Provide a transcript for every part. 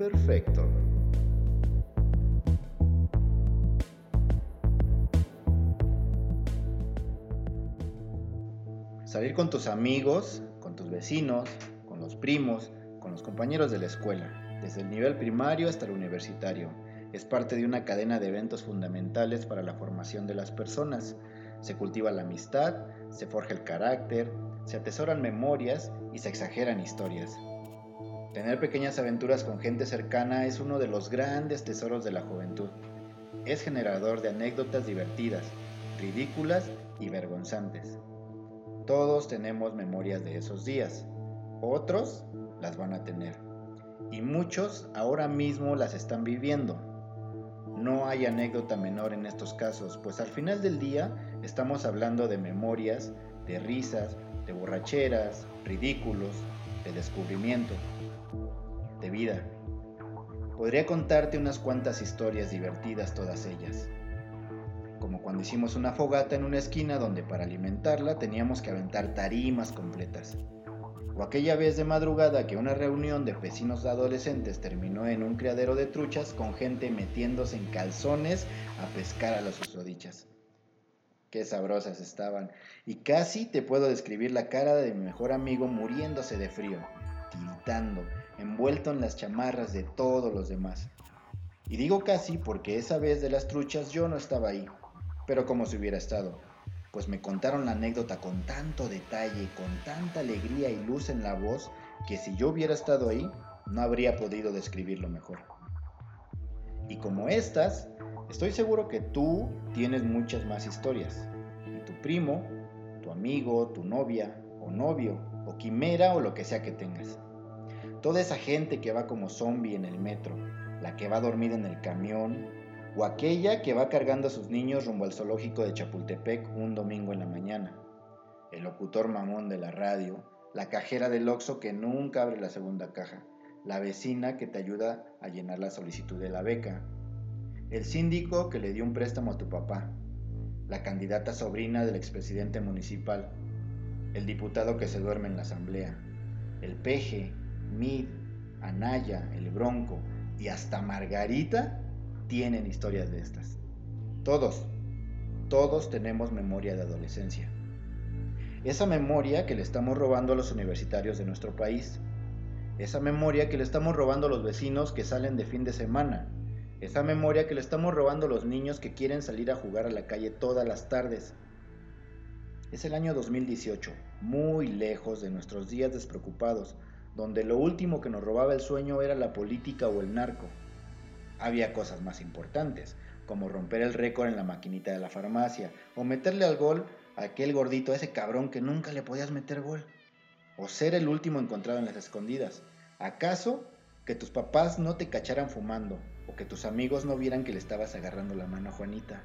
perfecto. Salir con tus amigos, con tus vecinos, con los primos, con los compañeros de la escuela, desde el nivel primario hasta el universitario. Es parte de una cadena de eventos fundamentales para la formación de las personas. Se cultiva la amistad, se forja el carácter, se atesoran memorias y se exageran historias. Tener pequeñas aventuras con gente cercana es uno de los grandes tesoros de la juventud. Es generador de anécdotas divertidas, ridículas y vergonzantes. Todos tenemos memorias de esos días. Otros las van a tener. Y muchos ahora mismo las están viviendo. No hay anécdota menor en estos casos, pues al final del día estamos hablando de memorias, de risas, de borracheras, ridículos, de descubrimiento, de vida. Podría contarte unas cuantas historias divertidas todas ellas como cuando hicimos una fogata en una esquina donde para alimentarla teníamos que aventar tarimas completas. O aquella vez de madrugada que una reunión de vecinos adolescentes terminó en un criadero de truchas con gente metiéndose en calzones a pescar a las susodichas. Qué sabrosas estaban, y casi te puedo describir la cara de mi mejor amigo muriéndose de frío, tiritando, envuelto en las chamarras de todos los demás. Y digo casi porque esa vez de las truchas yo no estaba ahí, pero como si hubiera estado, pues me contaron la anécdota con tanto detalle, con tanta alegría y luz en la voz, que si yo hubiera estado ahí, no habría podido describirlo mejor. Y como estas, estoy seguro que tú tienes muchas más historias. Y tu primo, tu amigo, tu novia o novio, o quimera o lo que sea que tengas. Toda esa gente que va como zombie en el metro, la que va dormida en el camión, o aquella que va cargando a sus niños rumbo al zoológico de Chapultepec un domingo en la mañana, el locutor mamón de la radio, la cajera del Oxxo que nunca abre la segunda caja, la vecina que te ayuda a llenar la solicitud de la beca, el síndico que le dio un préstamo a tu papá, la candidata sobrina del expresidente municipal, el diputado que se duerme en la asamblea, el peje, Mid, Anaya, el Bronco y hasta Margarita tienen historias de estas. Todos, todos tenemos memoria de adolescencia. Esa memoria que le estamos robando a los universitarios de nuestro país. Esa memoria que le estamos robando a los vecinos que salen de fin de semana. Esa memoria que le estamos robando a los niños que quieren salir a jugar a la calle todas las tardes. Es el año 2018, muy lejos de nuestros días despreocupados, donde lo último que nos robaba el sueño era la política o el narco había cosas más importantes, como romper el récord en la maquinita de la farmacia, o meterle al gol a aquel gordito, a ese cabrón que nunca le podías meter gol, o ser el último encontrado en las escondidas. ¿Acaso que tus papás no te cacharan fumando, o que tus amigos no vieran que le estabas agarrando la mano a Juanita?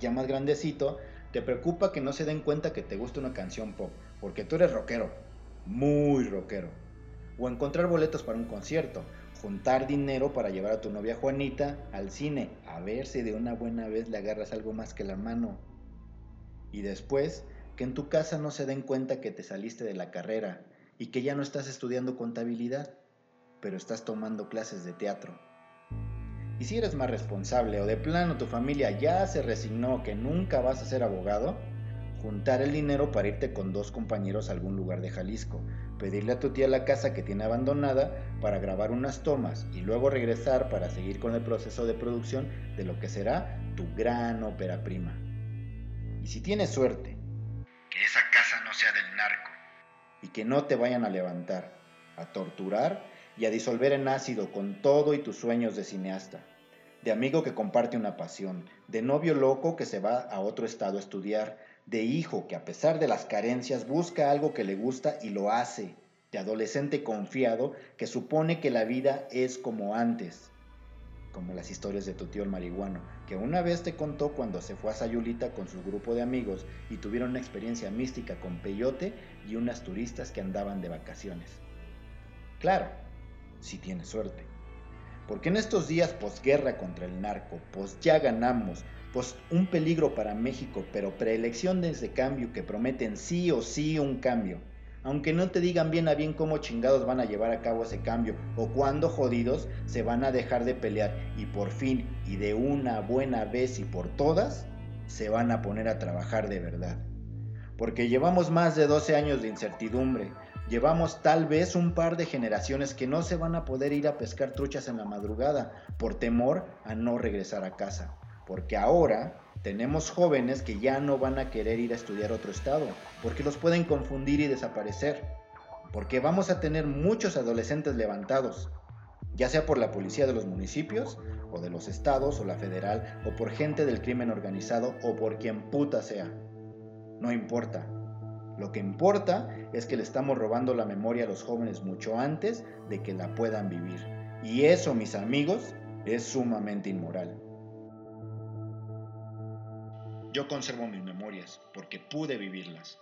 Ya más grandecito, te preocupa que no se den cuenta que te gusta una canción pop, porque tú eres rockero, muy rockero. O encontrar boletos para un concierto, juntar dinero para llevar a tu novia Juanita al cine, a ver si de una buena vez le agarras algo más que la mano. Y después, que en tu casa no se den cuenta que te saliste de la carrera y que ya no estás estudiando contabilidad, pero estás tomando clases de teatro. Y si eres más responsable o de plano tu familia ya se resignó que nunca vas a ser abogado, juntar el dinero para irte con dos compañeros a algún lugar de Jalisco, pedirle a tu tía la casa que tiene abandonada para grabar unas tomas y luego regresar para seguir con el proceso de producción de lo que será tu gran ópera prima. Y si tienes suerte, que esa casa no sea del narco y que no te vayan a levantar, a torturar y a disolver en ácido con todo y tus sueños de cineasta, de amigo que comparte una pasión, de novio loco que se va a otro estado a estudiar, de hijo que a pesar de las carencias busca algo que le gusta y lo hace, de adolescente confiado que supone que la vida es como antes, como las historias de tu tío el marihuano, que una vez te contó cuando se fue a Sayulita con su grupo de amigos y tuvieron una experiencia mística con peyote y unas turistas que andaban de vacaciones. Claro, si tienes suerte. Porque en estos días posguerra contra el narco, pues ya ganamos, pues un peligro para México, pero preelecciones de cambio que prometen sí o sí un cambio, aunque no te digan bien a bien cómo chingados van a llevar a cabo ese cambio o cuándo jodidos se van a dejar de pelear y por fin y de una buena vez y por todas se van a poner a trabajar de verdad. Porque llevamos más de 12 años de incertidumbre, llevamos tal vez un par de generaciones que no se van a poder ir a pescar truchas en la madrugada por temor a no regresar a casa. Porque ahora tenemos jóvenes que ya no van a querer ir a estudiar otro estado, porque los pueden confundir y desaparecer. Porque vamos a tener muchos adolescentes levantados, ya sea por la policía de los municipios, o de los estados, o la federal, o por gente del crimen organizado, o por quien puta sea. No importa. Lo que importa es que le estamos robando la memoria a los jóvenes mucho antes de que la puedan vivir. Y eso, mis amigos, es sumamente inmoral. Yo conservo mis memorias porque pude vivirlas.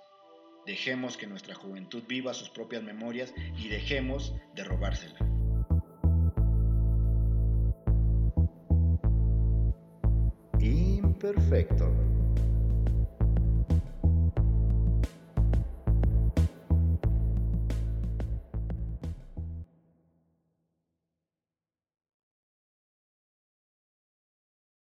Dejemos que nuestra juventud viva sus propias memorias y dejemos de robárselas. Imperfecto.